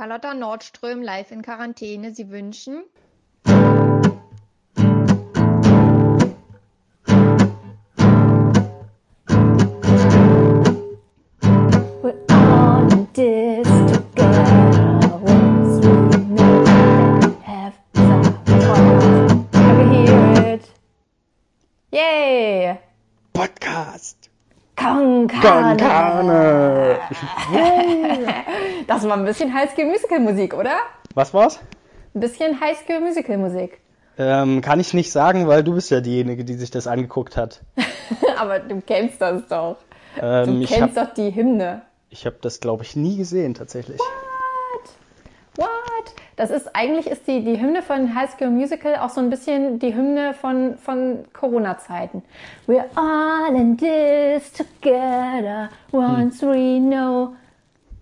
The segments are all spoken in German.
Carlotta Nordström live in Quarantäne. Sie wünschen Konkane. Konkane. Das war ein bisschen Highschool Musical Musik, oder? Was war's? Ein bisschen Highschool Musical Musik. Ähm, kann ich nicht sagen, weil du bist ja diejenige, die sich das angeguckt hat. Aber du kennst das doch. Du Ähm, ich kennst habe doch die Hymne. ich hab das, glaube ich, nie gesehen tatsächlich. What? Das ist eigentlich ist die, die Hymne von High School Musical auch so ein bisschen die Hymne von, von Corona-Zeiten. We're all in this together once we know.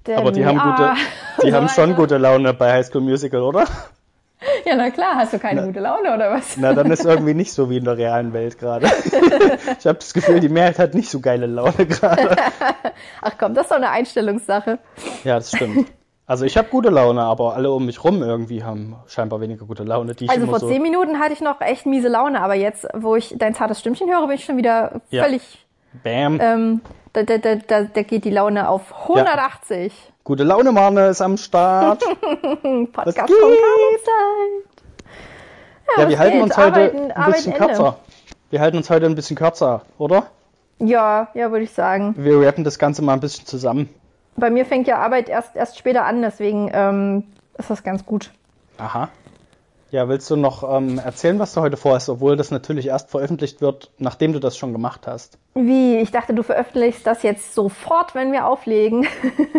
that Hm. Aber die haben gute, die So haben schon gute Laune bei High School Musical, oder? Ja, na klar, hast du keine gute Laune oder was? Na, dann ist irgendwie nicht so wie in der realen Welt gerade. ich habe das Gefühl, die Mehrheit hat nicht so geile Laune gerade. Ach komm, das ist doch eine Einstellungssache. Ja, das stimmt. Also ich habe gute Laune, aber alle um mich rum irgendwie haben scheinbar weniger gute Laune. Also vor so, zehn Minuten hatte ich noch echt miese Laune, aber jetzt, wo ich dein zartes Stimmchen höre, bin ich schon wieder Ja. völlig. Bam. Ähm, da, da, da, da, da geht die Laune auf 180. Gute Laune, Marne ist am Start. Podcast von. Ja, was wir halten geht? uns heute Arbeiten- ein bisschen kürzer. Wir halten uns heute ein bisschen kürzer, oder? Ja, ja, würde ich sagen. Wir rappen das Ganze mal ein bisschen zusammen. Bei mir fängt ja Arbeit erst, erst später an, deswegen ähm, ist das ganz gut. Aha. Ja, willst du noch ähm, erzählen, was du heute vorhast, obwohl das natürlich erst veröffentlicht wird, nachdem du das schon gemacht hast? Wie? Ich dachte, du veröffentlichst das jetzt sofort, wenn wir auflegen.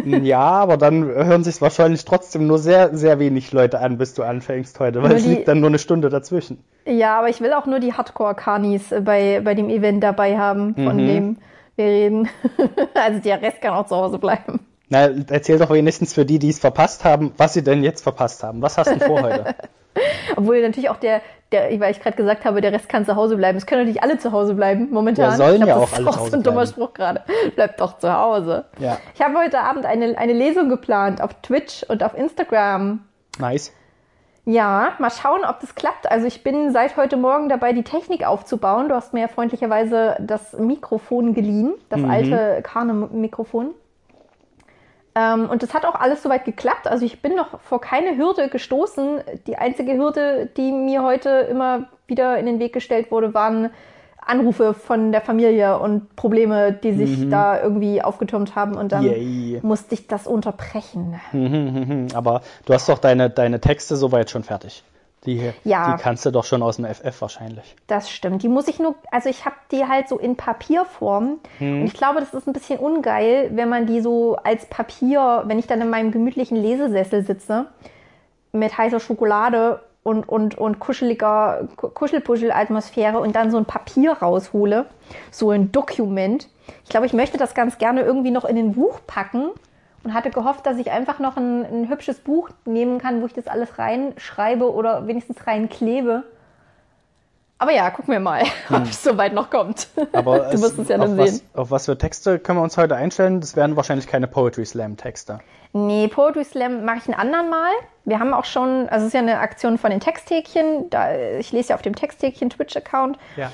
ja, aber dann hören sich wahrscheinlich trotzdem nur sehr, sehr wenig Leute an, bis du anfängst heute, weil Nur es die- liegt dann nur eine Stunde dazwischen. ja, aber ich will auch nur die Hardcore-Kanis äh, bei, bei dem Event dabei haben, von Mhm. dem wir reden. also der Rest kann auch zu Hause bleiben. Na, erzähl doch wenigstens für die, die es verpasst haben, was sie denn jetzt verpasst haben. Was hast du vor heute? Obwohl natürlich auch der, der weil ich gerade gesagt habe, der Rest kann zu Hause bleiben. Es können natürlich alle zu Hause bleiben, momentan. Ja, sollen ich glaub, ja das auch alle auch zu so ein dummer bleiben. Spruch gerade. Bleibt doch zu Hause. Ja. Ich habe heute Abend eine, eine Lesung geplant auf Twitch und auf Instagram. Nice. Ja, mal schauen, ob das klappt. Also ich bin seit heute Morgen dabei, die Technik aufzubauen. Du hast mir ja freundlicherweise das Mikrofon geliehen, das alte Kane-Mikrofon. Ähm, und das hat auch alles soweit geklappt. Also ich bin noch vor keine Hürde gestoßen. Die einzige Hürde, die mir heute immer wieder in den Weg gestellt wurde, waren Anrufe von der Familie und Probleme, die sich da irgendwie aufgetürmt haben. Und dann Yay. musste ich das unterbrechen. Hm, Aber du hast doch deine, deine Texte soweit schon fertig. Die, Ja. die kannst du doch schon aus dem FF wahrscheinlich. Das stimmt. Die muss ich nur, also ich habe die halt so in Papierform. Und ich glaube, das ist ein bisschen ungeil, wenn man die so als Papier, wenn ich dann in meinem gemütlichen Lesesessel sitze, mit heißer Schokolade und, und, und kuscheliger Ku- Kuschelpuschel-Atmosphäre und dann so ein Papier raushole, so ein Dokument. Ich glaube, ich möchte das ganz gerne irgendwie noch in ein Buch packen und hatte gehofft, dass ich einfach noch ein, ein hübsches Buch nehmen kann, wo ich das alles reinschreibe oder wenigstens reinklebe. Aber ja, gucken wir mal, ob es soweit noch kommt. Aber du wirst es ja dann was, sehen. Auf was für Texte können wir uns heute einstellen? Das werden wahrscheinlich keine Poetry Slam Texte. Nee, Poetry Slam mache ich einen anderen Mal. Wir haben auch schon, also es ist ja eine Aktion von den Texthäkchen. Da, ich lese ja auf dem Texthäkchen Twitch-Account. Ja.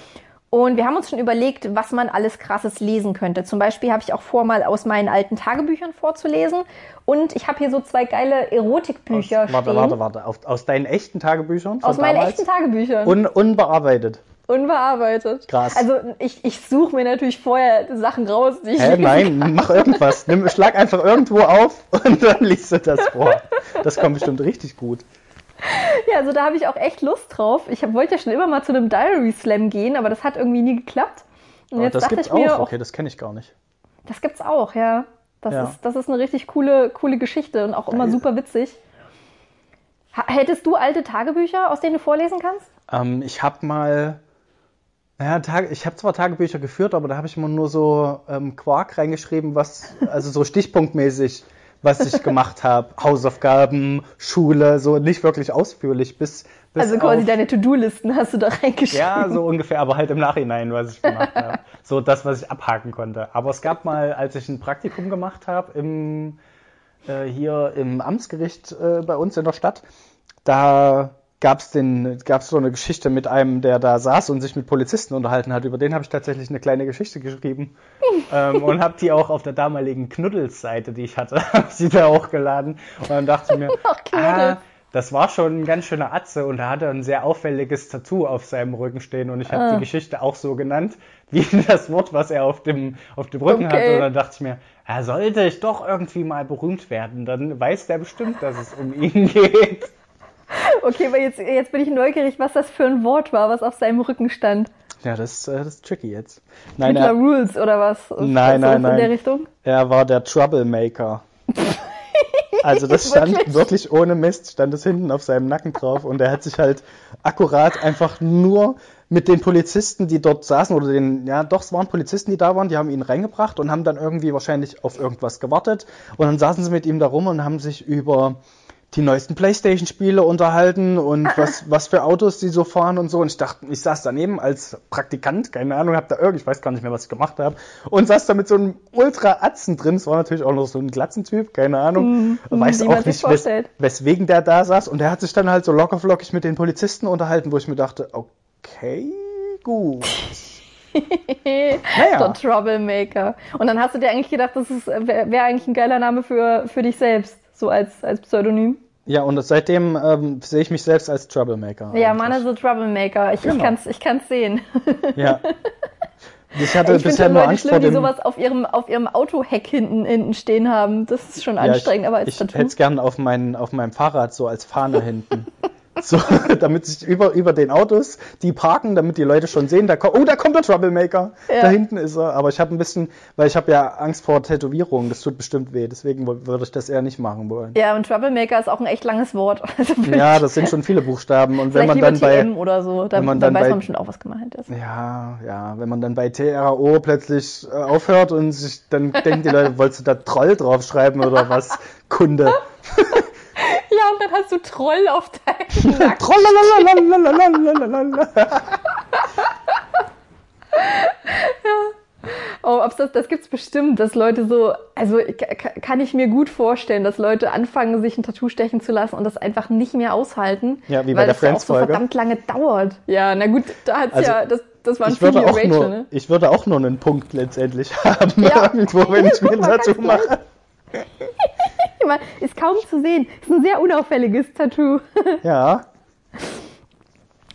Und wir haben uns schon überlegt, was man alles krasses lesen könnte. Zum Beispiel habe ich auch vor, mal aus meinen alten Tagebüchern vorzulesen. Und ich habe hier so zwei geile Erotikbücher Aus, warte, stehen. warte, warte. Auf, aus deinen echten Tagebüchern? Aus meinen damals? echten Tagebüchern. Un, unbearbeitet. Unbearbeitet. Krass. Also ich, ich suche mir natürlich vorher Sachen raus, die ich Hä, nein, mach irgendwas. Nimm, schlag einfach irgendwo auf und dann liest du das vor. Das kommt bestimmt richtig gut. Ja, also da habe ich auch echt Lust drauf. Ich hab, wollte ja schon immer mal zu einem Diary Slam gehen, aber das hat irgendwie nie geklappt. Und Aber jetzt das gibt's ich mir, auch. auch, Okay, das kenne ich gar nicht. das gibt's auch, ja. Das, Ja. Ist, das ist eine richtig coole, coole Geschichte und auch immer super witzig. Hättest du alte Tagebücher, aus denen du vorlesen kannst? Ähm, ich habe mal, naja, Tage, ich habe zwar Tagebücher geführt, aber da habe ich immer nur so ähm, Quark reingeschrieben, was, also so stichpunktmäßig, was ich gemacht habe. Hausaufgaben, Schule, so nicht wirklich ausführlich, bis, bis also quasi auf, deine To-Do-Listen hast du da reingeschrieben. Ja, so ungefähr, aber halt im Nachhinein, was ich gemacht habe. So das, was ich abhaken konnte. Aber es gab mal, als ich ein Praktikum gemacht habe im äh, hier im Amtsgericht äh, bei uns in der Stadt. Da gab's den, gab's so eine Geschichte mit einem, der da saß und sich mit Polizisten unterhalten hat. Über den habe ich tatsächlich eine kleine Geschichte geschrieben ähm, und habe die auch auf der damaligen Knuddels-Seite, die ich hatte, habe sie da hochgeladen. Und dann dachte ich mir, ah, das war schon ein ganz schöner Atze und da hatte er ein sehr auffälliges Tattoo auf seinem Rücken stehen und ich habe Ah. die Geschichte auch so genannt, wie das Wort, was er auf dem, auf dem Rücken Okay. hatte. Und dann dachte ich mir, ja, sollte ich doch irgendwie mal berühmt werden, dann weiß der bestimmt, dass es um ihn geht. Okay, aber jetzt, jetzt bin ich neugierig, was das für ein Wort war, was auf seinem Rücken stand. Ja, das, äh, das ist tricky jetzt. Nein, Hitler er, Rules oder was? Ist Nein, nein, sowas In der nein. Richtung? er war der Troublemaker. Also das stand Wirklich? wirklich? ohne Mist, stand es hinten auf seinem Nacken drauf und er hat sich halt akkurat einfach nur mit den Polizisten, die dort saßen, oder den, ja doch, es waren Polizisten, die da waren, die haben ihn reingebracht und haben dann irgendwie wahrscheinlich auf irgendwas gewartet und dann saßen sie mit ihm da rum und haben sich über die neuesten Playstation-Spiele unterhalten und was, was für Autos die so fahren und so. Und ich dachte, ich saß daneben als Praktikant, keine Ahnung, hab da irgendwie, ich weiß gar nicht mehr, was ich gemacht habe, und saß da mit so einem Ultra-Atzen drin. Es war natürlich auch noch so ein Glatzentyp, keine Ahnung. Weiß wie man auch nicht, wes weswegen der da saß. Und der hat sich dann halt so lockerflockig mit den Polizisten unterhalten, wo ich mir dachte, okay, gut. Der Troublemaker. Und dann hast du dir eigentlich gedacht, das wäre wär eigentlich ein geiler Name für, für dich selbst, so als, als Pseudonym. Ja, und seitdem ähm, sehe ich mich selbst als Troublemaker. Ja, eigentlich. Mann ist ein Troublemaker. Ich, ich Genau. kann's, ich kann's sehen. Ja. Ich hatte Ich finde bisher nur Leute Angst schlimm, vor die dem. sowas auf ihrem, auf ihrem Autoheck hinten, hinten stehen haben. Das ist schon Ja, anstrengend, ich, aber als ich hätte es gern auf, mein, auf meinem Fahrrad so als Fahne hinten. So, damit sich über, über den Autos, die parken, damit die Leute schon sehen, da kommt, oh, da kommt der Troublemaker. Ja. Da hinten ist er. Aber ich habe ein bisschen, weil ich habe ja Angst vor Tätowierungen, das tut bestimmt weh, deswegen würde ich das eher nicht machen wollen. Ja, und Troublemaker ist auch ein echt langes Wort. Also Ja, das sind schon viele Buchstaben und wenn man dann bei oder so. Da, wenn man dann, dann weiß bei- man bestimmt auch, was gemeint ist. ja, ja, wenn man dann bei TRO plötzlich äh, aufhört und sich dann denken die Leute, wolltest du da Troll draufschreiben oder was? Kunde. und dann hast du Troll auf deinem Nacken. Troll, ja. Oh, das, das gibt's bestimmt, dass Leute so, also kann ich mir gut vorstellen, dass Leute anfangen, sich ein Tattoo stechen zu lassen und das einfach nicht mehr aushalten. Ja, wie bei weil der Friends-Folge. Auch so verdammt lange dauert. Ja, na gut, da hat's also, ja, das, das war ich würde auch Rachel, nur, ne? Ich würde auch nur einen Punkt letztendlich haben, ja. irgendwo, wenn ich mir ein mache. Meine, Ist kaum zu sehen. Ist ein sehr unauffälliges Tattoo. Ja,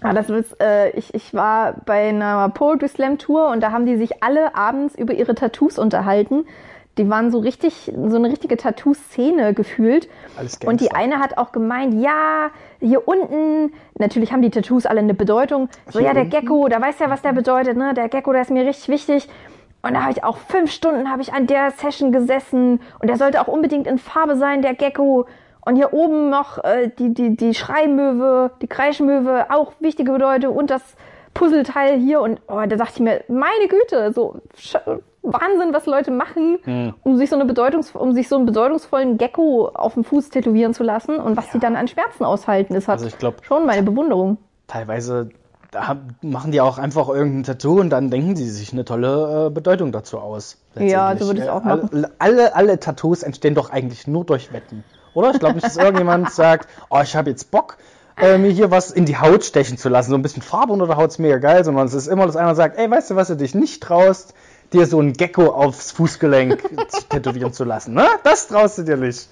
Ah, das ist, äh, ich, ich war bei einer Poetry Slam Tour und da haben die sich alle abends über ihre Tattoos unterhalten. Die waren so richtig, so eine richtige Tattoo-Szene gefühlt. Alles Und die eine hat auch gemeint, ja, hier unten, natürlich haben die Tattoos alle eine Bedeutung. So, Hier ja, der unten? Gecko, da weiß ja, was der bedeutet, ne? Der Gecko, der ist mir richtig wichtig. Und da habe ich auch fünf Stunden habe ich an der Session gesessen und der sollte auch unbedingt in Farbe sein, der Gecko. Und hier oben noch äh, die, die, die Schreimöwe, die Kreischmöwe, auch wichtige Bedeutung und das Puzzleteil hier. Und oh, da dachte ich mir, meine Güte, so Wahnsinn, was Leute machen, um sich so eine Bedeutungs um sich so einen bedeutungsvollen Gecko auf dem Fuß tätowieren zu lassen und was die dann an Schmerzen aushalten, ist hat Also ich glaub- schon meine Bewunderung. Teilweise da machen die auch einfach irgendein Tattoo und dann denken sie sich eine tolle äh, Bedeutung dazu aus. Ja, so würde ich auch Äh, Alle, alle, alle Tattoos entstehen doch eigentlich nur durch Wetten. Oder? Ich glaube nicht, dass irgendjemand sagt, oh, ich habe jetzt Bock, äh, mir hier was in die Haut stechen zu lassen. So ein bisschen Farbe unter der Haut ist mega geil, sondern es ist immer, dass einer sagt, ey, weißt du, was du dich nicht traust, dir so ein Gecko aufs Fußgelenk tätowieren zu lassen. Ne? Das traust du dir nicht.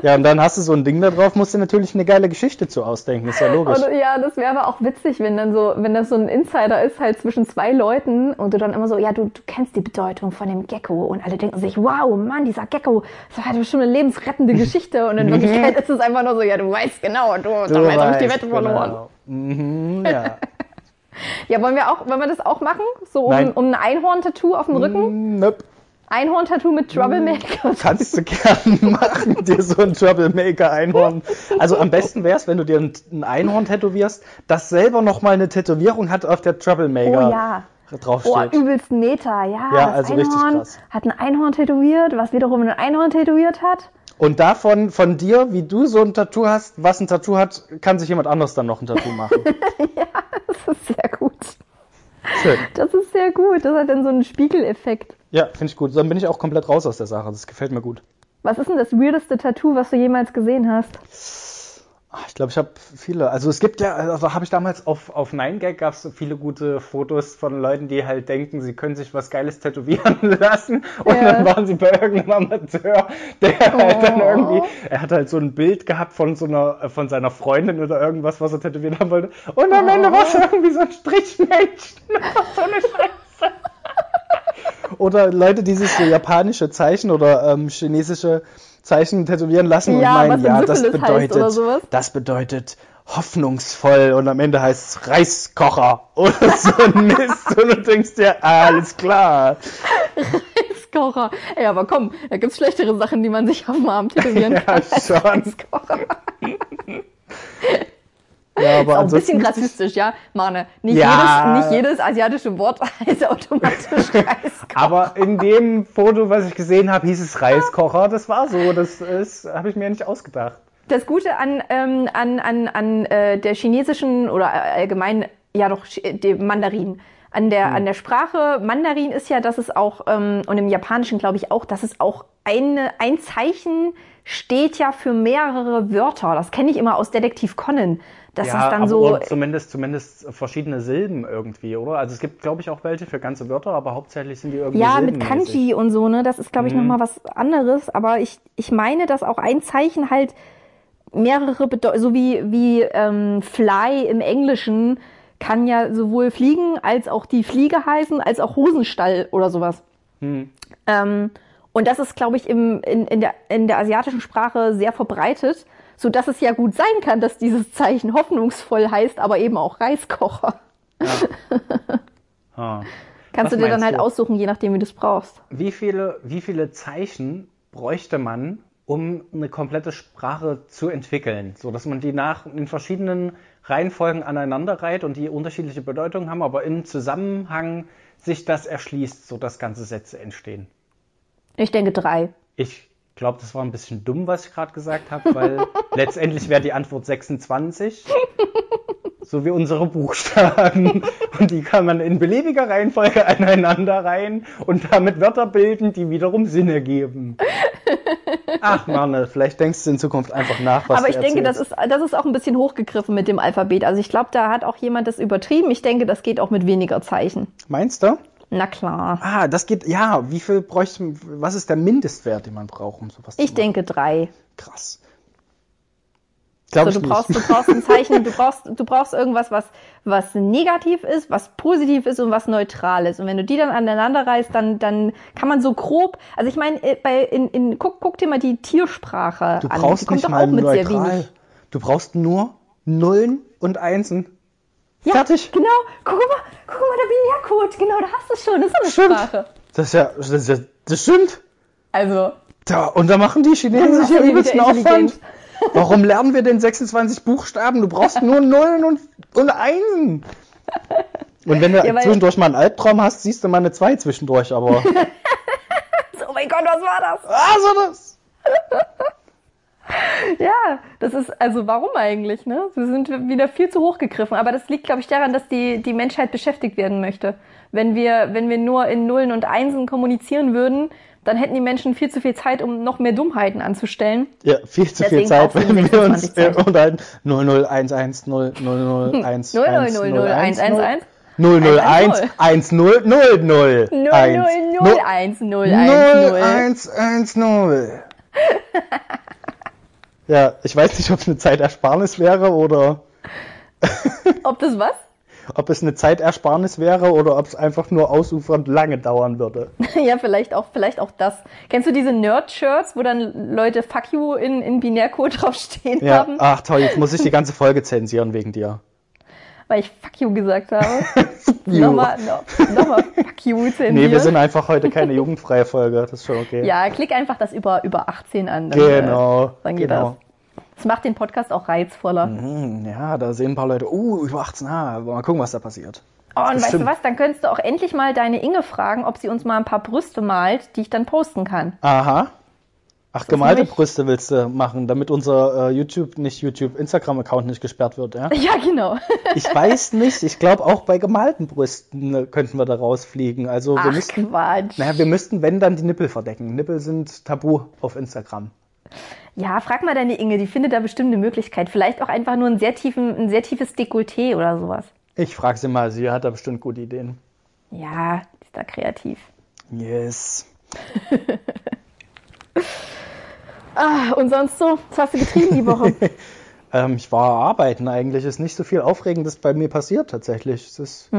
Ja, und dann hast du so ein Ding da drauf, musst du natürlich eine geile Geschichte zu ausdenken, ist ja logisch. Und ja, das wäre aber auch witzig, wenn dann so, wenn das so ein Insider ist, halt zwischen zwei Leuten und du dann immer so, ja, du, du kennst die Bedeutung von dem Gecko und alle denken sich, wow, Mann, dieser Gecko, das hat bestimmt eine lebensrettende Geschichte und in Wirklichkeit ist es einfach nur so, ja, du weißt genau, du, Du dabei habe ich die Wette verloren. genau. Mhm, ja. Ja, wollen wir auch, wollen wir das auch machen? So um, Nein. um ein Einhorn-Tattoo auf dem Rücken? Nope. Einhorn-Tattoo mit Troublemaker? Kannst du gern machen, dir so ein Troublemaker-Einhorn. Also am besten wäre es, wenn du dir ein ein Einhorn tätowierst, das selber nochmal eine Tätowierung hat, auf der Troublemaker Oh ja. Oh, draufsteht. übelst Meter, ja. Ja, das also richtig Einhorn krass. hat ein Einhorn tätowiert, was wiederum ein Einhorn tätowiert hat. Und davon, von dir, wie du so ein Tattoo hast, was ein Tattoo hat, kann sich jemand anders dann noch ein Tattoo machen. Das ist sehr gut. Schön. Das ist sehr gut. Das hat dann so einen Spiegeleffekt. Ja, finde ich gut. Dann bin ich auch komplett raus aus der Sache. Das gefällt mir gut. Was ist denn das weirdeste Tattoo, was du jemals gesehen hast? Ah, Ich glaube, ich habe viele. Also es gibt ja, also habe ich damals auf, auf 9gag gab es so viele gute Fotos von Leuten, die halt denken, sie können sich was Geiles tätowieren lassen. Und Ja. dann waren sie bei irgendeinem Amateur, der halt dann Oh. irgendwie, er hat halt so ein Bild gehabt von so einer, von seiner Freundin oder irgendwas, was er tätowieren haben wollte. Und am Ende war es irgendwie so ein Strichmensch. so eine Scheiße. Oder Leute, die sich so japanische Zeichen oder ähm, chinesische Zeichen tätowieren lassen Ja, und meinen, ja, das bedeutet, das bedeutet hoffnungsvoll und am Ende heißt es Reiskocher oder so ein Mist und du denkst dir, alles klar. Reiskocher. Ey, aber komm, da gibt's schlechtere Sachen, die man sich auf dem Arm tätowieren Ja, kann. schon. Reiskocher. Ja, aber Auch ein bisschen rassistisch, ja, Mane. Nicht, Ja. jedes, nicht jedes asiatische Wort heißt automatisch Reiskocher. Aber in dem Foto, was ich gesehen habe, hieß es Reiskocher. Das war so. Das ist, habe ich mir nicht ausgedacht. Das Gute an, ähm, an, an, an äh, der chinesischen oder allgemein, ja doch, dem Mandarin, an der, Hm. an der Sprache Mandarin ist ja, dass es auch, ähm, und im Japanischen glaube ich auch, dass es auch eine, ein Zeichen steht ja für mehrere Wörter. Das kenne ich immer aus Detektiv Conan. Das ist dann aber so, zumindest, zumindest verschiedene Silben irgendwie, oder? Also es gibt, glaube ich, auch welche für ganze Wörter, aber hauptsächlich sind die irgendwie Ja, mit. Kanji und so, ne? Das ist, glaube ich, noch mal was anderes. Aber ich, ich meine, dass auch ein Zeichen halt mehrere Bedeu so wie, wie ähm, Fly im Englischen kann ja sowohl fliegen als auch die Fliege heißen, als auch Hosenstall oder sowas. Ähm, und das ist, glaube ich, im, in, in, der, in der asiatischen Sprache sehr verbreitet, so dass es ja gut sein kann, dass dieses Zeichen hoffnungsvoll heißt, aber eben auch Reiskocher. Ah. Kannst Was du dir dann halt du? aussuchen, je nachdem, wie du es brauchst. Wie viele, wie viele Zeichen bräuchte man, um eine komplette Sprache zu entwickeln, so dass man die nach in verschiedenen Reihenfolgen aneinander reiht und die unterschiedliche Bedeutungen haben, aber im Zusammenhang sich das erschließt, so dass ganze Sätze entstehen. Ich denke drei. Ich glaube, das war ein bisschen dumm, was ich gerade gesagt habe, weil letztendlich wäre die Antwort 26, so wie unsere Buchstaben. Und die kann man in beliebiger Reihenfolge aneinander reihen und damit Wörter bilden, die wiederum Sinn ergeben. Ach Mann, vielleicht denkst du in Zukunft einfach nach, was Aber ich denke, das ist, das ist auch ein bisschen hochgegriffen mit dem Alphabet. Also ich glaube, da hat auch jemand das übertrieben. Ich denke, das geht auch mit weniger Zeichen. Meinst du? Na klar. Ah, das geht, ja, wie viel bräuchte, was ist der Mindestwert, den man braucht, um sowas zu Ich denke drei. Krass. Glaub So, ich du brauchst, nicht. du brauchst ein Zeichen, du brauchst, du brauchst irgendwas, was, was negativ ist, was positiv ist und was neutral ist. Und wenn du die dann aneinander reißt, dann, dann kann man so grob, also ich meine, äh, bei, in, in, guck, guck dir mal die Tiersprache Du an. brauchst die kommt nicht doch mal auch mit sehr neutral. wenig. Du brauchst nur Nullen und Einsen. Ja, Fertig. Genau. Guck mal, guck mal, der Binärcode. Genau, da hast du es schon. Das ist eine Stimmt. Sprache. Das ist ja, das, ist ja, das stimmt. Also, Da, und da machen die Chinesen Ja, sich ja übelsten. Aufwand. Warum lernen wir denn 26 Buchstaben? Du brauchst nur Nullen und, und Einsen. Und wenn du Ja, zwischendurch mal einen Albtraum hast, siehst du mal eine 2 zwischendurch, aber. oh mein Gott, was war das? also das. Ja, das ist, also warum eigentlich, ne? Sie sind wieder viel zu hoch gegriffen. Aber das liegt, glaube ich, daran, dass die, die Menschheit beschäftigt werden möchte. Wenn wir, wenn wir nur in Nullen und Einsen kommunizieren würden, dann hätten die Menschen viel zu viel Zeit, um noch mehr Dummheiten anzustellen. Ja, viel zu viel Deswegen Zeit, brauchst du wenn wir uns 26 äh, Zeichen. unterhalten. 00110 001 0, 0, 0, 0, 1, 1, 1. 001 10 Ja, ich weiß nicht, ob es eine Zeitersparnis wäre oder Ob das was? ob es eine Zeitersparnis wäre oder ob es einfach nur ausufernd lange dauern würde. ja, vielleicht auch, vielleicht auch das. Kennst du diese Nerd-Shirts, wo dann Leute Fuck you in, in Binärcode draufstehen Ja, haben? ach toll, jetzt muss ich die ganze Folge zensieren wegen dir. Weil ich Fuck you gesagt habe. Nochmal, no, nochmal Fuck you. Nee, wir sind einfach heute keine jugendfreie Folge, das ist schon okay. Ja, klick einfach das über, über 18 an. Dann, Genau. Äh, dann geht genau. das. Das macht den Podcast auch reizvoller. Hm, Ja, da sehen ein paar Leute, uh, über 18, ah, mal gucken, was da passiert. Oh, und weißt du was? Dann könntest du auch endlich mal deine Inge fragen, ob sie uns mal ein paar Brüste malt, die ich dann posten kann. Aha. Ach, gemalte Brüste willst du machen, damit unser äh, YouTube, nicht YouTube, Instagram-Account nicht gesperrt wird, ja? Ja, genau. ich weiß nicht, ich glaube auch bei gemalten Brüsten äh, könnten wir da rausfliegen. Also wir Ach, müssten, Quatsch. naja, wir müssten, wenn dann die Nippel verdecken. Nippel sind tabu auf Instagram. Ja, frag mal deine Inge, die findet da bestimmt eine Möglichkeit. Vielleicht auch einfach nur ein sehr, tiefen, ein sehr tiefes Dekolleté oder sowas. Ich frage sie mal, sie hat da bestimmt gute Ideen. Ja, die ist da kreativ. Yes. Ah, und sonst so? Was hast du getrieben die Woche? Ähm, ich war arbeiten eigentlich. Ist nicht so viel Aufregendes bei mir passiert tatsächlich. Es ist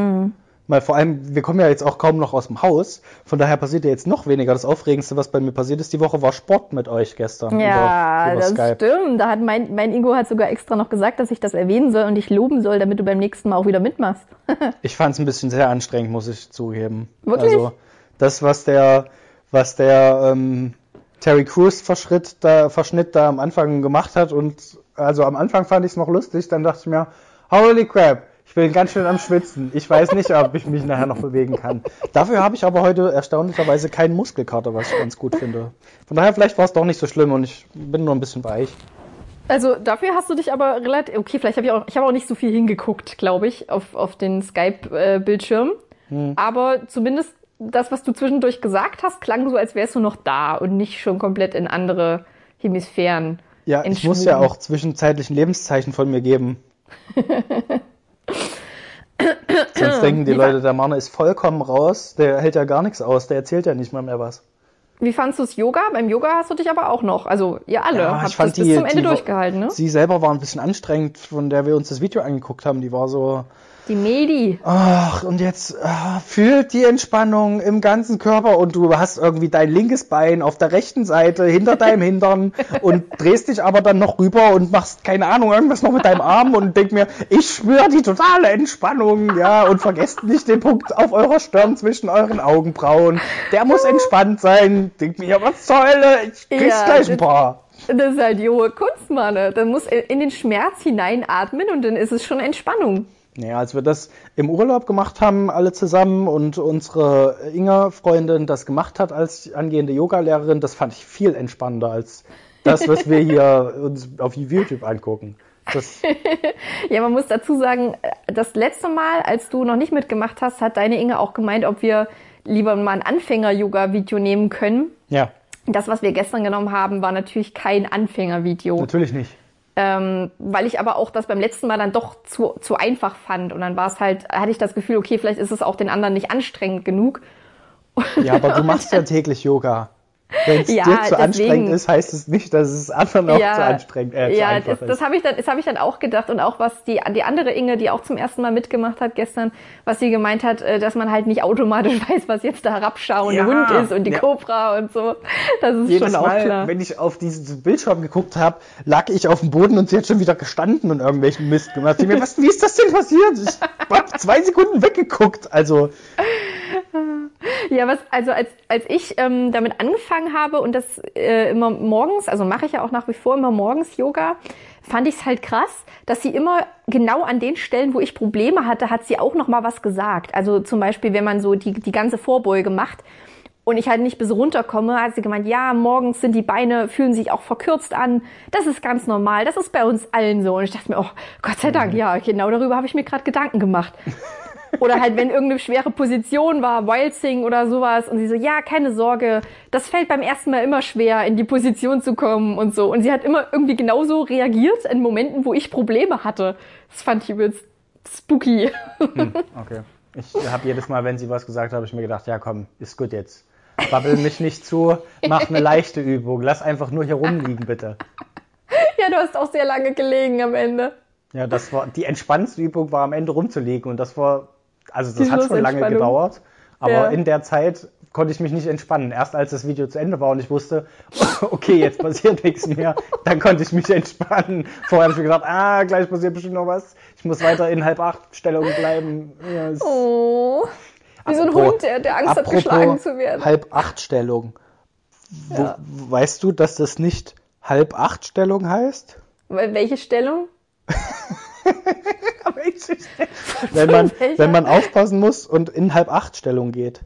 mal vor allem, wir kommen ja jetzt auch kaum noch aus dem Haus. Von daher passiert ja jetzt noch weniger. Das Aufregendste, was bei mir passiert ist, die Woche war Sport mit euch gestern. ja, über, über das Skype. stimmt. Da hat mein, mein Ingo hat sogar extra noch gesagt, dass ich das erwähnen soll und dich loben soll, damit du beim nächsten Mal auch wieder mitmachst. Ich fand es ein bisschen sehr anstrengend, muss ich zugeben. Wirklich? Also das, was der, was der ähm, Terry Crews Verschritt da, Verschnitt da am Anfang gemacht hat und also am Anfang fand ich es noch lustig, dann dachte ich mir, holy crap, ich bin ganz schön am Schwitzen. Ich weiß nicht, ob ich mich nachher noch bewegen kann. Dafür habe ich aber heute erstaunlicherweise keinen Muskelkater, was ich ganz gut finde. Von daher vielleicht war es doch nicht so schlimm und ich bin nur ein bisschen weich. Also dafür hast du dich aber relativ. Okay, vielleicht habe ich auch. Ich habe auch nicht so viel hingeguckt, glaube ich, auf, auf den Skype-Bildschirm. Hm. Aber zumindest das, was du zwischendurch gesagt hast, klang so, als wärst du noch da und nicht schon komplett in andere Hemisphären. Ja, ich muss ja auch zwischenzeitlich ein Lebenszeichen von mir geben. Sonst denken die Wie Leute, der Mann ist vollkommen raus, der hält ja gar nichts aus, der erzählt ja nicht mal mehr was. Wie fandst du das Yoga? Beim Yoga hast du dich aber auch noch. Also ihr alle Ja, habt das bis die- zum Ende die- durchgehalten, ne? Sie selber war ein bisschen anstrengend, von der wir uns das Video angeguckt haben. Die war so, Die Medi. ach, und jetzt ah, fühlt die Entspannung im ganzen Körper und du hast irgendwie dein linkes Bein auf der rechten Seite hinter deinem Hintern und drehst dich aber dann noch rüber und machst, keine Ahnung, irgendwas noch mit deinem Arm und denk mir, ich spüre die totale Entspannung, ja, und vergesst nicht den Punkt auf eurer Stirn zwischen euren Augenbrauen. Der muss entspannt sein. Denk mir, was Hölle, ich krieg's Ja, gleich ein paar. Das ist halt die hohe Kunst, Mann. Dann muss in den Schmerz hineinatmen und dann ist es schon Entspannung. Naja, als wir das im Urlaub gemacht haben, alle zusammen und unsere Inga-Freundin das gemacht hat als angehende Yogalehrerin, das fand ich viel entspannender als das, was wir hier uns auf YouTube angucken. Das, Ja, man muss dazu sagen, das letzte Mal, als du noch nicht mitgemacht hast, hat deine Inge auch gemeint, ob wir lieber mal ein Anfänger-Yoga-Video nehmen können. ja, Das, was wir gestern genommen haben, war natürlich kein Anfänger-Video. natürlich nicht. Ähm, weil ich aber auch das beim letzten Mal dann doch zu, zu einfach fand. Und dann war es halt, hatte ich das Gefühl, okay, vielleicht ist es auch den anderen nicht anstrengend genug. Ja, aber du machst ja täglich Yoga. Wenn es Ja, dir zu deswegen- anstrengend ist, heißt es nicht, dass es anderen auch zu anstrengend äh, zu ja, einfach das, ist. das habe ich dann, das habe ich dann auch gedacht und auch was die die andere Inge, die auch zum ersten Mal mitgemacht hat gestern, was sie gemeint hat, äh, dass man halt nicht automatisch weiß, was jetzt der herabschauende Ja, Hund ist und die ja. Cobra und so. Das ist Jedes schon auch Mal, klar. wenn ich auf diesen Bildschirm geguckt habe, lag ich auf dem Boden und sie hat schon wieder gestanden und irgendwelchen Mist gemacht. Ich mir, was, wie ist das denn passiert? Ich hab zwei Sekunden weggeguckt. Also, Ja, was, also als, als ich ähm, damit angefangen habe und das äh, immer morgens, also mache ich ja auch nach wie vor immer morgens Yoga, fand ich es halt krass, dass sie immer genau an den Stellen, wo ich Probleme hatte, hat sie auch noch mal was gesagt. Also zum Beispiel, wenn man so die, die ganze Vorbeuge macht und ich halt nicht bis runterkomme, hat sie gemeint, ja, morgens sind die Beine, fühlen sich auch verkürzt an. Das ist ganz normal. Das ist bei uns allen so. Und ich dachte mir, oh, Gott sei Dank, ja, genau darüber habe ich mir gerade Gedanken gemacht. Oder halt, wenn irgendeine schwere Position war, Wild Sing oder sowas. Und sie so, ja, keine Sorge, das fällt beim ersten Mal immer schwer, in die Position zu kommen und so. Und sie hat immer irgendwie genauso reagiert in Momenten, wo ich Probleme hatte. Das fand ich übelst spooky. okay. Ich habe jedes Mal, wenn sie was gesagt hat, habe ich mir gedacht, ja komm, ist gut jetzt. Babbel mich nicht zu, mach eine leichte Übung. Lass einfach nur hier rumliegen, bitte. ja, du hast auch sehr lange gelegen am Ende. Ja, das war die entspannendste Übung war am Ende rumzuliegen und das war, also das hat schon lange gedauert, aber Ja. in der Zeit konnte ich mich nicht entspannen. Erst als das Video zu Ende war und ich wusste, okay, jetzt passiert nichts mehr, dann konnte ich mich entspannen. Vorher habe ich mir gedacht, ah, gleich passiert bestimmt noch was. Ich muss weiter in halb acht Stellung bleiben. Ja, es- Oh. Wie so ein Hund, der, der Angst hat, geschlagen zu werden. Halb acht Stellung. Wo, Ja. Weißt du, dass das nicht halb acht Stellung heißt? Welche Stellung? wenn man, wenn man aufpassen muss und in halb acht Stellung geht.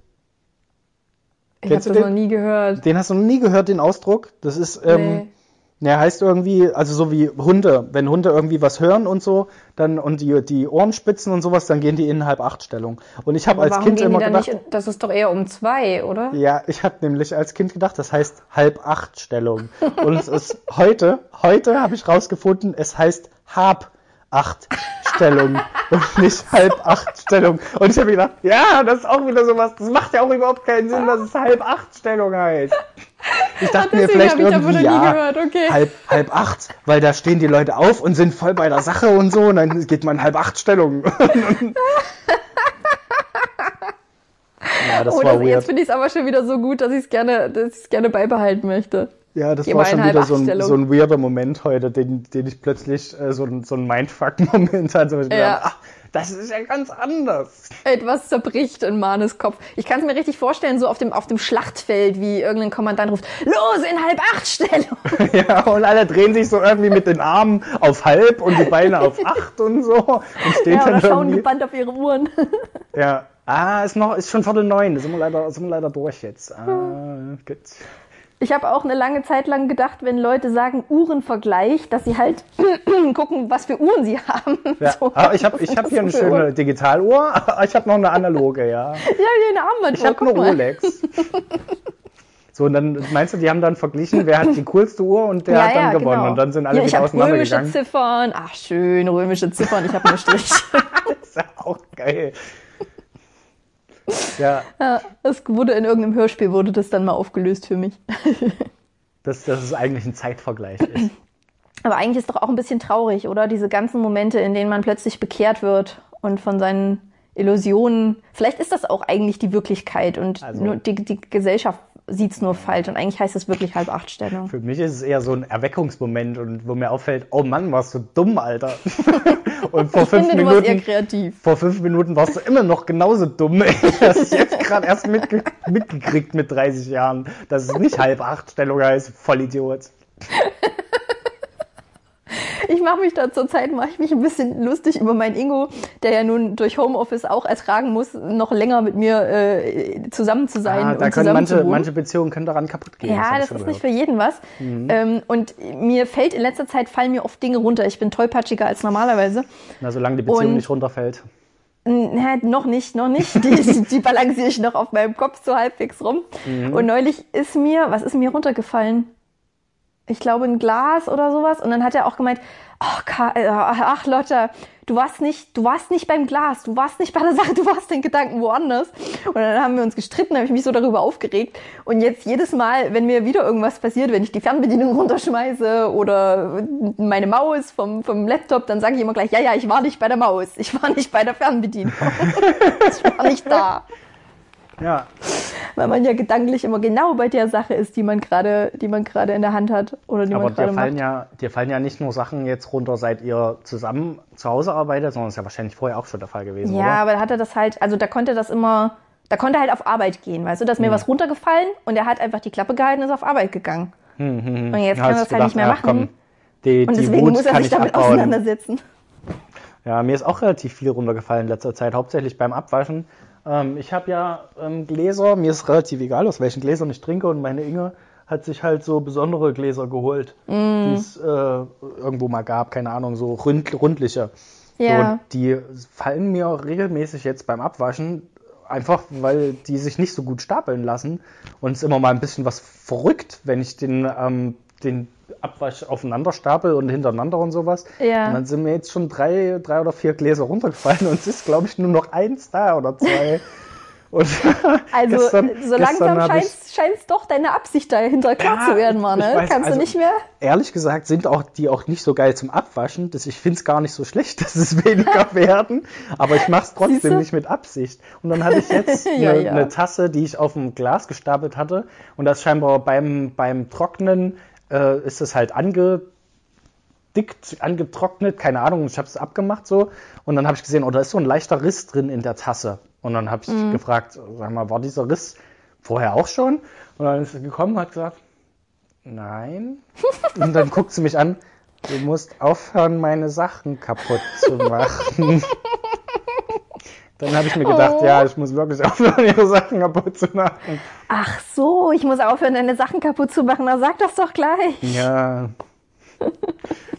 Ich habe das den? noch nie gehört. Den hast du noch nie gehört, den Ausdruck? Das ist, ähm, Nee. der heißt irgendwie, also so wie Hunde. Wenn Hunde irgendwie was hören und so, dann und die, die Ohren spitzen und sowas, dann gehen die in halb acht Stellung. Und ich habe als warum Kind immer gedacht, nicht? Das ist doch eher um zwei, oder? ja, ich habe nämlich als Kind gedacht, das heißt halb acht Stellung. Und es ist heute, heute habe ich rausgefunden, es heißt hab acht Stellung und nicht halb acht Stellung. Und ich habe gedacht, ja, das ist auch wieder sowas, das macht ja auch überhaupt keinen Sinn, dass es halb acht Stellung heißt. Ich dachte mir vielleicht irgendwie, ja, gehört, okay. halb, halb acht, weil da stehen die Leute auf und sind voll bei der Sache und so und dann geht man halb acht Stellung. ja, das oh, war das, weird. jetzt finde ich es aber schon wieder so gut, dass ich es gerne, dass gerne beibehalten möchte. Ja, das war schon wieder so ein, so ein weirder Moment heute, den, den ich plötzlich äh, so, ein- so ein Mindfuck-Moment hatte. wo ich Ja. dachte, ach, das ist ja ganz anders. Etwas zerbricht in Manes Kopf. Ich kann es mir richtig vorstellen, so auf dem, auf dem Schlachtfeld, wie irgendein Kommandant ruft, los, in halb acht Stellung. ja, und alle drehen sich so irgendwie mit den Armen auf halb und die Beine auf acht und so. Und stehen Ja, oder dann schauen irgendwie. gebannt auf ihre Uhren. Ja. Ah, ist noch, ist schon Viertel neun. Da sind wir leider, sind wir leider durch jetzt. Ah, gut. Ich habe auch eine lange Zeit lang gedacht, wenn Leute sagen Uhrenvergleich, dass sie halt gucken, was für Uhren sie haben. Ja. So, ah, ich habe ich hab hier eine schöne? Digitaluhr. Ich habe noch eine analoge, ja. Ja, hier eine Armbanduhr. Ich habe eine mal. Rolex. So, und dann meinst du, die haben dann verglichen, wer hat die coolste Uhr und der hat dann gewonnen. Und dann sind alle ja, wieder hab römische auseinandergegangen. Ziffern. Ach, schön, römische Ziffern. Ich habe nur Strich. Das ist ja auch geil. Ja, ja, das wurde in irgendeinem Hörspiel, wurde das dann mal aufgelöst für mich. dass, dass es eigentlich ein Zeitvergleich ist. Aber eigentlich ist doch auch ein bisschen traurig, oder? Diese ganzen Momente, in denen man plötzlich bekehrt wird und von seinen Illusionen. Vielleicht ist das auch eigentlich die Wirklichkeit und Also- nur die, die Gesellschaft sieht es nur falsch und eigentlich heißt es wirklich halb acht Stellung. Für mich ist es eher so ein Erweckungsmoment und wo mir auffällt, oh Mann, warst du dumm, Alter. Und vor Ich fünf finde, du warst eher Minuten, kreativ. vor fünf Minuten warst du immer noch genauso dumm. Ich hast es jetzt gerade erst mitge mitgekriegt mit 30 Jahren, dass es nicht halb acht Stellung heißt. Vollidiot. Ich mache mich da zurzeit mache ich mich ein bisschen lustig über meinen Ingo, der ja nun durch Homeoffice auch ertragen muss, noch länger mit mir äh, zusammen zu sein Ah, und da können manche, manche Beziehungen können daran kaputt gehen. Ja, das schon ist nicht für jeden was. Mhm. Ähm, und mir fällt in letzter Zeit fallen mir oft Dinge runter. Ich bin tollpatschiger als normalerweise. Na, solange die Beziehung Und- nicht runterfällt. Na, noch nicht, noch nicht. Die, die balanciere ich noch auf meinem Kopf so halbwegs rum. Mhm. Und neulich ist mir, was ist mir runtergefallen? Ich glaube ein Glas oder sowas. Und dann hat er auch gemeint, ach, Ka äh, ach Lotta, du warst nicht, du warst nicht beim Glas, du warst nicht bei der Sache, du warst in Gedanken woanders. Und dann haben wir uns gestritten, habe ich mich so darüber aufgeregt. Und jetzt jedes Mal, wenn mir wieder irgendwas passiert, wenn ich die Fernbedienung runterschmeiße oder meine Maus vom, vom Laptop, dann sage ich immer gleich, ja, ja, ich war nicht bei der Maus, ich war nicht bei der Fernbedienung. ich war nicht da. Ja, Weil man ja gedanklich immer genau bei der Sache ist, die man gerade, die man gerade in der Hand hat oder die aber man gerade fallen, macht. ja, dir fallen ja nicht nur Sachen jetzt runter, seit ihr zusammen zu Hause arbeitet, sondern das ist ja wahrscheinlich vorher auch schon der Fall gewesen, Ja, oder? aber da hat er das halt, also da konnte das immer, da konnte er halt auf Arbeit gehen, weißt du, da ist mir was runtergefallen und er hat einfach die Klappe gehalten und ist auf Arbeit gegangen. Und jetzt kann er das du halt nicht mehr gedacht, machen. komm, die, und deswegen muss er sich ich damit abbauen. auseinandersetzen. Ja, mir ist auch relativ viel runtergefallen in letzter Zeit, hauptsächlich beim Abwaschen. Ähm, ich habe ja ähm, Gläser, mir ist relativ egal, aus welchen Gläsern ich trinke und meine Inge hat sich halt so besondere Gläser geholt, Mm. die es äh, irgendwo mal gab, keine Ahnung, so rund, rundliche. So, Ja. und die fallen mir regelmäßig jetzt beim Abwaschen, einfach weil die sich nicht so gut stapeln lassen und es ist immer mal ein bisschen was verrückt, wenn ich den, ähm, den Abwasch aufeinander stapel und hintereinander und sowas. Ja. Und dann sind mir jetzt schon drei, drei oder vier Gläser runtergefallen und es ist, glaube ich, nur noch eins da oder zwei. Und Also gestern- so langsam scheint es doch deine Absicht dahinter klar Ja, zu werden, Mann. Ne? weiß, Kannst also- du nicht mehr? ehrlich gesagt sind auch die auch nicht so geil zum Abwaschen. Das, ich finde es gar nicht so schlecht, dass es weniger werden, aber ich mache es trotzdem nicht mit Absicht. Und dann hatte ich jetzt eine, Ja, ja. eine Tasse, die ich auf dem Glas gestapelt hatte und das scheinbar beim, beim Trocknen äh, ist es halt angedickt, angetrocknet, keine Ahnung, ich habe es abgemacht so und dann habe ich gesehen, oh, da ist so ein leichter Riss drin in der Tasse. Und dann habe ich Mhm. gefragt, sag mal, war dieser Riss vorher auch schon? Und dann ist sie gekommen und hat gesagt, nein. Und dann guckt sie mich an, du musst aufhören, meine Sachen kaputt zu machen. Dann habe ich mir gedacht, Oh. ja, ich muss wirklich aufhören, ihre Sachen kaputt zu machen. Ach so, ich muss aufhören, deine Sachen kaputt zu machen. Na, sag das doch gleich. Ja.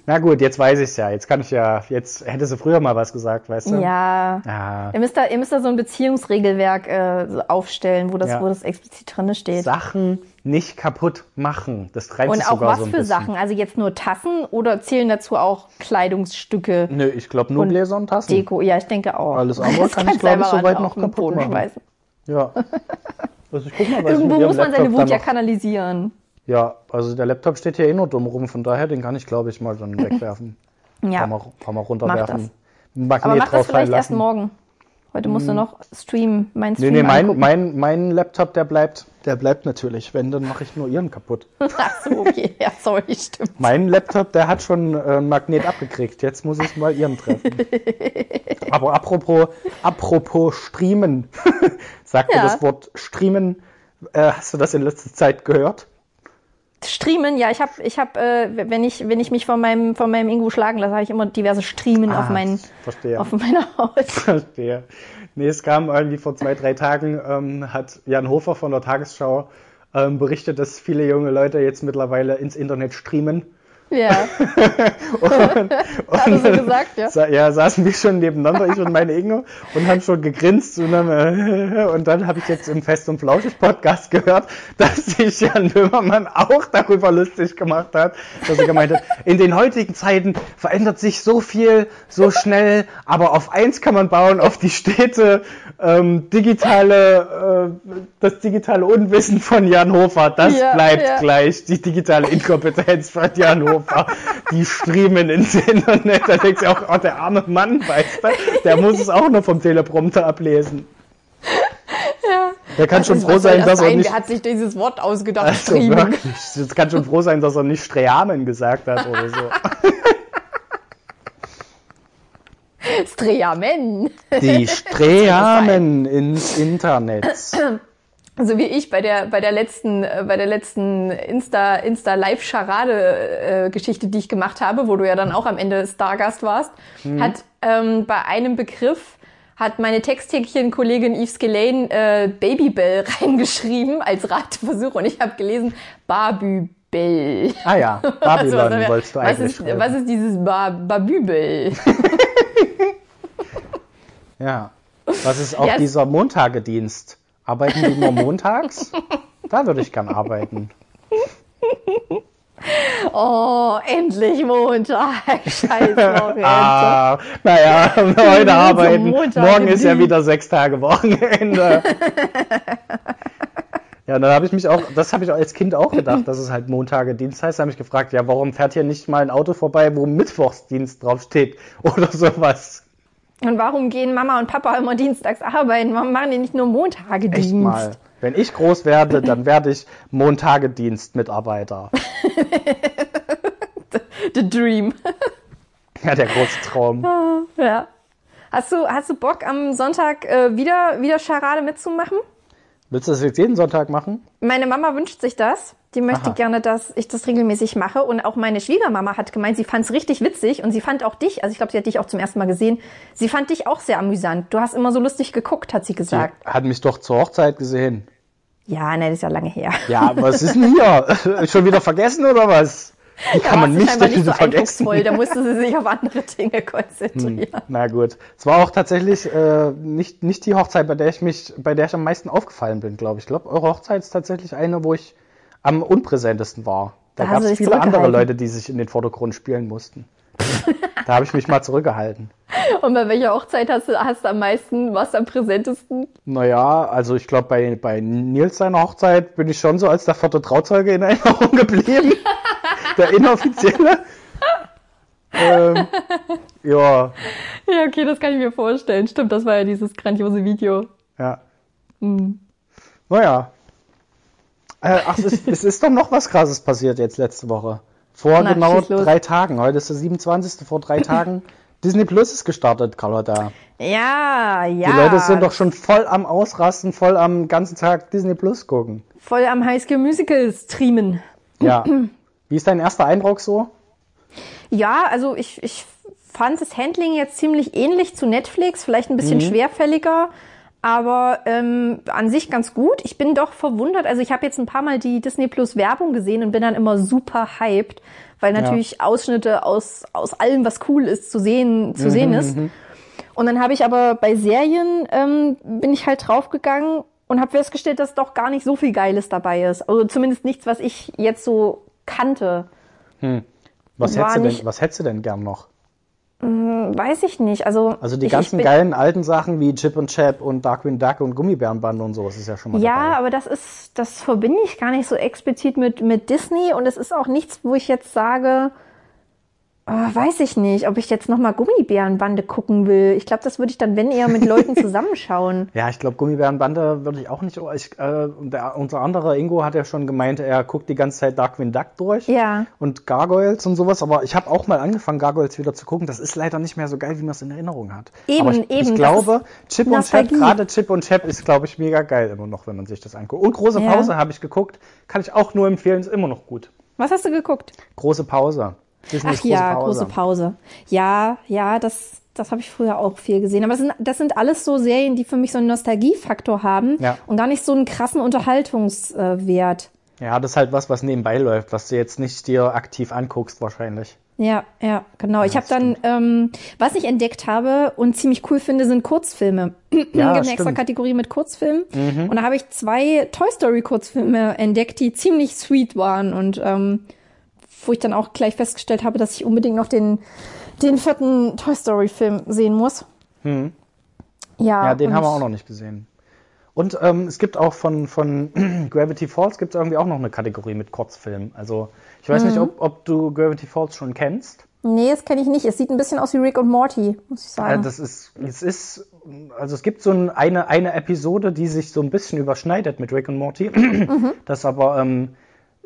Na gut, jetzt weiß ich ja. Jetzt kann ich ja, jetzt hätte sie früher mal was gesagt, weißt du? Ja. Ja. Ihr müsst da, ihr müsst da so ein Beziehungsregelwerk äh, aufstellen, wo das, Ja. wo das explizit drin steht. Sachen nicht kaputt machen. Das treibt Und sich auch sogar was so ein für bisschen. Sachen? Also jetzt nur Tassen oder zählen dazu auch Kleidungsstücke, Nö, ich glaube nur Und Gläser und Tassen. Deko? Ja, ich denke auch. Alles andere Das kann ich, glaub ich, soweit noch kaputt machen. schmeißen. Ja. Also ich guck mal, was ich Irgendwo muss man seine Wut ja kanalisieren. Ja, also der Laptop steht hier eh nur dumm rum, von daher den kann ich, glaube ich, mal dann wegwerfen. Ja. Kann man, kann man runterwerfen. Ein Magnet Aber mach das drauf vielleicht erst morgen. Heute musst du noch streamen, mein Nee, Stream nee, mein, angucken. mein, mein Laptop, der bleibt, der bleibt natürlich. Wenn, dann mache ich nur ihren kaputt. Ach so, okay. Ja, sorry, stimmt. Mein Laptop, der hat schon äh, ein Magnet abgekriegt. Jetzt muss ich mal ihren treffen. Aber apropos, apropos Streamen. Sagt Ja. dir das Wort Streamen? Äh, hast du das in letzter Zeit gehört? Streamen, ja, ich habe, ich hab, äh, wenn ich, wenn ich mich von meinem, von meinem Ingo schlagen lasse, habe ich immer diverse Streamen auf, Ah, meinen, verstehe. auf meiner Haut. Verstehe. Nee, es kam irgendwie vor zwei, drei Tagen, ähm, hat Jan Hofer von der Tagesschau ähm, berichtet, dass viele junge Leute jetzt mittlerweile ins Internet streamen. Ja, Und, er so gesagt, ja. Sa ja, saßen wir schon nebeneinander, ich und meine Ingo, und haben schon gegrinst. Und dann, äh, und dann habe ich jetzt im Fest und Flauschig Podcast gehört, dass sich Jan Böhmermann auch darüber lustig gemacht hat, dass er gemeint hat, in den heutigen Zeiten verändert sich so viel, so schnell, aber auf eins kann man bauen, auf die Städte, ähm, digitale, äh, das digitale Unwissen von Jan Hofer, das Ja, bleibt ja. gleich, die digitale Inkompetenz von Jan Hofer, die streamen ins Internet, da denkst du auch, oh, der arme Mann, weißt du, der muss es auch nur vom Teleprompter ablesen. ja. Der kann schon froh sein, das dass er nicht, Wer hat sich dieses Wort ausgedacht? also Streamen. wirklich, das kann schon froh sein, dass er nicht Streamen gesagt hat oder so. Streamen. Die Streamen ins Internet. So wie ich bei der bei der letzten äh, bei der letzten Insta Insta Live Charade äh, Geschichte, die ich gemacht habe, wo du ja dann auch am Ende Stargast warst, hat ähm, bei einem Begriff hat meine Texthäkchen-Kollegin Yves Gelane äh, Babybell reingeschrieben als Rateversuch und ich habe gelesen Babybell. Ah ja, Babylon Also, was- wolltest du was eigentlich ist, schreiben. was ist dieses ba Babybell? Ja. Was ist auch Ja, es- dieser Montagedienst? Arbeiten die nur montags? Da würde ich gern arbeiten. Oh, endlich Montag. Scheiß Wochenende. Ah, naja, heute arbeiten. Montag Morgen ist ja wieder sechs Tage Wochenende. Ja, dann habe ich mich auch, das habe ich auch als Kind auch gedacht, dass es halt Montage Dienst heißt. Da habe ich gefragt, ja, warum fährt hier nicht mal ein Auto vorbei, wo Mittwochsdienst draufsteht oder sowas? Und warum gehen Mama und Papa immer dienstags arbeiten? Warum machen die nicht nur Montage Echt mal. Wenn ich groß werde, dann werde ich Montagedienst-Mitarbeiter. The Dream. Ja, der große Traum. ja. Hast du, hast du Bock, am Sonntag äh, wieder, wieder Charade mitzumachen? Willst du das jetzt jeden Sonntag machen? Meine Mama wünscht sich das. Die möchte Aha. gerne, dass ich das regelmäßig mache. Und auch meine Schwiegermama hat gemeint, sie fand es richtig witzig. Und sie fand auch dich, also ich glaube, sie hat dich auch zum ersten Mal gesehen, sie fand dich auch sehr amüsant. Du hast immer so lustig geguckt, hat sie gesagt. Hat mich doch zur Hochzeit gesehen. Ja, nein, das ist ja lange her. Ja, was ist denn hier? Schon wieder vergessen oder was? Wie kann man Da sie mich denn nicht so vergessen? Da musste sie sich auf andere Dinge konzentrieren. Na gut. Es war auch tatsächlich äh, nicht, nicht die Hochzeit, bei der ich mich, bei der ich am meisten aufgefallen bin, glaube ich. Ich glaube, eure Hochzeit ist tatsächlich eine, wo ich am unpräsentesten war. Da Da gab es viele andere. Leute, die sich in den Vordergrund spielen mussten. da habe ich mich mal zurückgehalten. Und bei welcher Hochzeit hast du, hast du am meisten, warst du am präsentesten? Naja, also ich glaube, bei, bei Nils seiner Hochzeit bin ich schon so als der vierte Trauzeuge in Erinnerung geblieben. der inoffizielle. ähm, ja, Ja, okay, das kann ich mir vorstellen. Stimmt, das war ja dieses grandiose Video. ja. Hm. Naja. Äh, ach, es ist, es ist doch noch was Krasses passiert jetzt letzte Woche. Vor Na, genau drei Tagen. Heute ist der 27. vor drei Tagen. Disney Plus ist gestartet, Carlotta. Ja, ja. Die Leute sind doch schon voll am Ausrasten, voll am ganzen Tag Disney Plus gucken. voll am High School Musical streamen. Ja. Wie ist dein erster Eindruck so? Ja, also ich, ich fand das Handling jetzt ziemlich ähnlich zu Netflix, vielleicht ein bisschen Mhm. schwerfälliger, aber ähm, an sich ganz gut. Ich bin doch verwundert. Also ich habe jetzt ein paar Mal die Disney Plus Werbung gesehen und bin dann immer super hyped, weil natürlich Ausschnitte aus, aus allem, was cool ist, zu sehen, zu sehen ist. Und dann habe ich aber bei Serien ähm, bin ich halt draufgegangen und habe festgestellt, dass doch gar nicht so viel Geiles dabei ist. Also zumindest nichts, was ich jetzt so kannte. Was War hättest, du denn, was hättest du denn gern noch? Weiß ich nicht. Also, Also die ich, ganzen ich bin, geilen alten Sachen wie Chip und Chap und Darkwing Duck und Gummibärenbande und sowas ist ja schon mal Ja, dabei. aber das ist, das verbinde ich gar nicht so explizit mit, mit Disney und es ist auch nichts, wo ich jetzt sage, äh, weiß ich nicht, ob ich jetzt nochmal Gummibärenbande gucken will. Ich glaube, das würde ich dann, wenn eher mit Leuten zusammenschauen. Ja, ich glaube, Gummibärenbande würde ich auch nicht. Ich, äh, der, unser anderer Ingo hat ja schon gemeint, er guckt die ganze Zeit Darkwing Duck durch Ja. und Gargoyles und sowas. Aber ich habe auch mal angefangen, Gargoyles wieder zu gucken. Das ist leider nicht mehr so geil, wie man es in Erinnerung hat. Eben, aber ich, eben, Ich glaube, Chip und Chap, gerade Chip und Chap ist, glaube ich, mega geil immer noch, wenn man sich das anguckt. Und große Ja. Pause habe ich geguckt. Kann ich auch nur empfehlen, ist immer noch gut. Was hast du geguckt? Große Pause. Disneys Ach ja, große Pause. Ja, ja, das, das habe ich früher auch viel gesehen. Aber das sind, das sind alles so Serien, die für mich so einen Nostalgiefaktor haben Ja. und gar nicht so einen krassen Unterhaltungswert. Ja, das ist halt was, was nebenbei läuft, was du jetzt nicht dir aktiv anguckst wahrscheinlich. Ja, ja, genau. ich habe dann, ähm, was ich entdeckt habe und ziemlich cool finde, sind Kurzfilme. Ja, es gibt eine extra stimmt. Mhm. Kategorie mit Kurzfilmen. Und da habe ich zwei Toy Story Kurzfilme entdeckt, die ziemlich sweet waren und ähm, wo ich dann auch gleich festgestellt habe, dass ich unbedingt noch den, den vierten Toy Story Film sehen muss. Ja, Ja, den haben wir auch noch nicht gesehen. Und ähm, es gibt auch von, von Gravity Falls gibt es irgendwie auch noch eine Kategorie mit Kurzfilmen. Also ich weiß Mhm. nicht, ob, ob du Gravity Falls schon kennst. Nee, das kenne ich nicht. Es sieht ein bisschen aus wie Rick und Morty, muss ich sagen. das ist, es ist, also es gibt so ein, eine, eine Episode, die sich so ein bisschen überschneidet mit Rick und Morty. Mhm. Das aber ähm,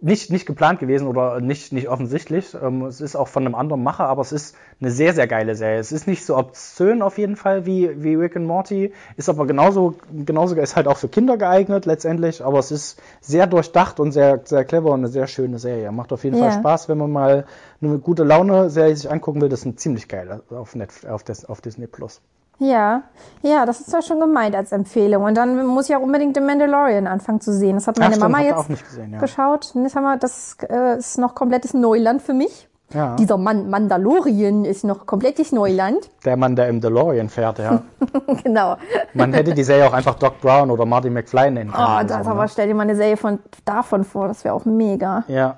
nicht, nicht geplant gewesen oder nicht, nicht offensichtlich. Ähm, es ist auch von einem anderen Macher, aber es ist eine sehr, sehr geile Serie. Es ist nicht so obszön auf jeden Fall wie, wie Rick und Morty, ist aber genauso, genauso, ist halt auch für Kinder geeignet letztendlich, aber es ist sehr durchdacht und sehr, sehr clever und eine sehr schöne Serie. Macht auf jeden Ja. Fall Spaß, wenn man mal eine gute Laune-Serie sich angucken will. Das ist ein ziemlich geil auf, Netf auf, Dis auf Disney Plus. Ja, ja, das ist ja schon gemeint als Empfehlung. Und dann muss ich auch unbedingt den Mandalorian anfangen zu sehen. Das hat meine Ach, Mama ihr jetzt auch nicht gesehen, ja. geschaut. Und jetzt haben wir, das äh, ist noch komplettes Neuland für mich. Ja. Dieser Man Mandalorian ist noch komplettes Neuland. Der Mann, der im DeLorean fährt, ja. genau. Man hätte die Serie auch einfach Doc Brown oder Marty McFly nennen können. Oh, das so, aber ne? stell dir mal eine Serie von davon vor, das wäre auch mega. Ja.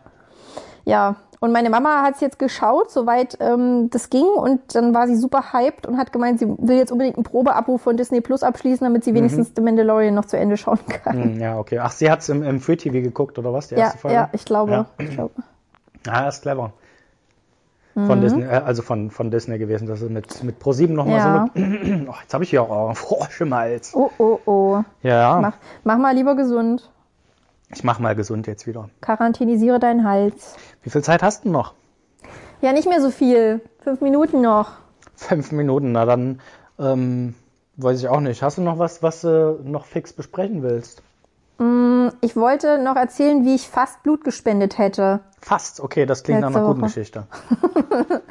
Ja, und meine Mama hat es jetzt geschaut, soweit ähm, das ging. Und dann war sie super hyped und hat gemeint, sie will jetzt unbedingt einen Probeabo von Disney Plus abschließen, damit sie wenigstens The Mandalorian noch zu Ende schauen kann. Hm, Ja, okay. Ach, sie hat es im, im Free TV geguckt, oder was? Die Ja, erste Folge? ja, ich glaube. Ja. Ich glaube. Ah, ist clever. Mhm. Von Disney, äh, also von, von Disney gewesen, dass sie mit, mit Pro7 nochmal Ja. so eine. Oh, jetzt habe ich hier auch oh, Frosch im Hals. Oh, oh, oh. Ja, Mach, mach mal lieber gesund. ich mach mal gesund jetzt wieder. Quarantänisiere deinen Hals. Wie viel Zeit hast du noch? Ja, nicht mehr so viel. Fünf Minuten noch. Fünf Minuten, na dann ähm, weiß ich auch nicht. Hast du noch was, was du noch fix besprechen willst? Ich wollte noch erzählen, wie ich fast Blut gespendet hätte. Fast, okay, das klingt nach Letzte einer guten Woche. Geschichte.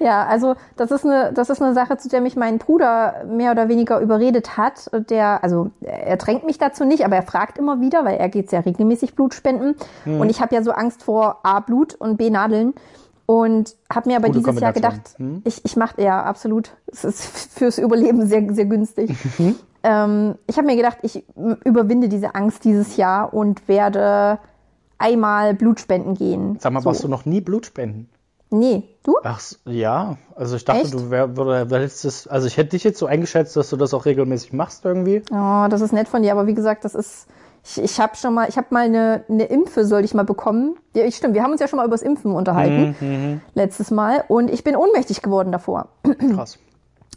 Ja, also das ist eine, das ist eine Sache, zu der mich mein Bruder mehr oder weniger überredet hat. Der, also er drängt mich dazu nicht, aber er fragt immer wieder, weil er geht sehr regelmäßig Blut spenden. Hm. Und ich habe ja so Angst vor A Blut und B Nadeln. Und habe mir aber Gute dieses Jahr gedacht, Hm. ich, ich mache ja absolut, es ist fürs Überleben sehr, sehr günstig. Ähm, ich habe mir gedacht, ich überwinde diese Angst dieses Jahr und werde einmal Blut spenden gehen. Sag mal, so. warst du noch nie Blut spenden? Nee, du? Ach ja, also ich dachte, Echt? du wärst das, also ich hätte dich jetzt so eingeschätzt, dass du das auch regelmäßig machst irgendwie. Oh, das ist nett von dir, aber wie gesagt, das ist. Ich, ich habe schon mal, ich habe mal eine, eine Impfe, sollte ich mal bekommen. Ja, ich- stimmt, wir haben uns ja schon mal über das Impfen unterhalten letztes Mal und ich bin ohnmächtig geworden davor, Krass.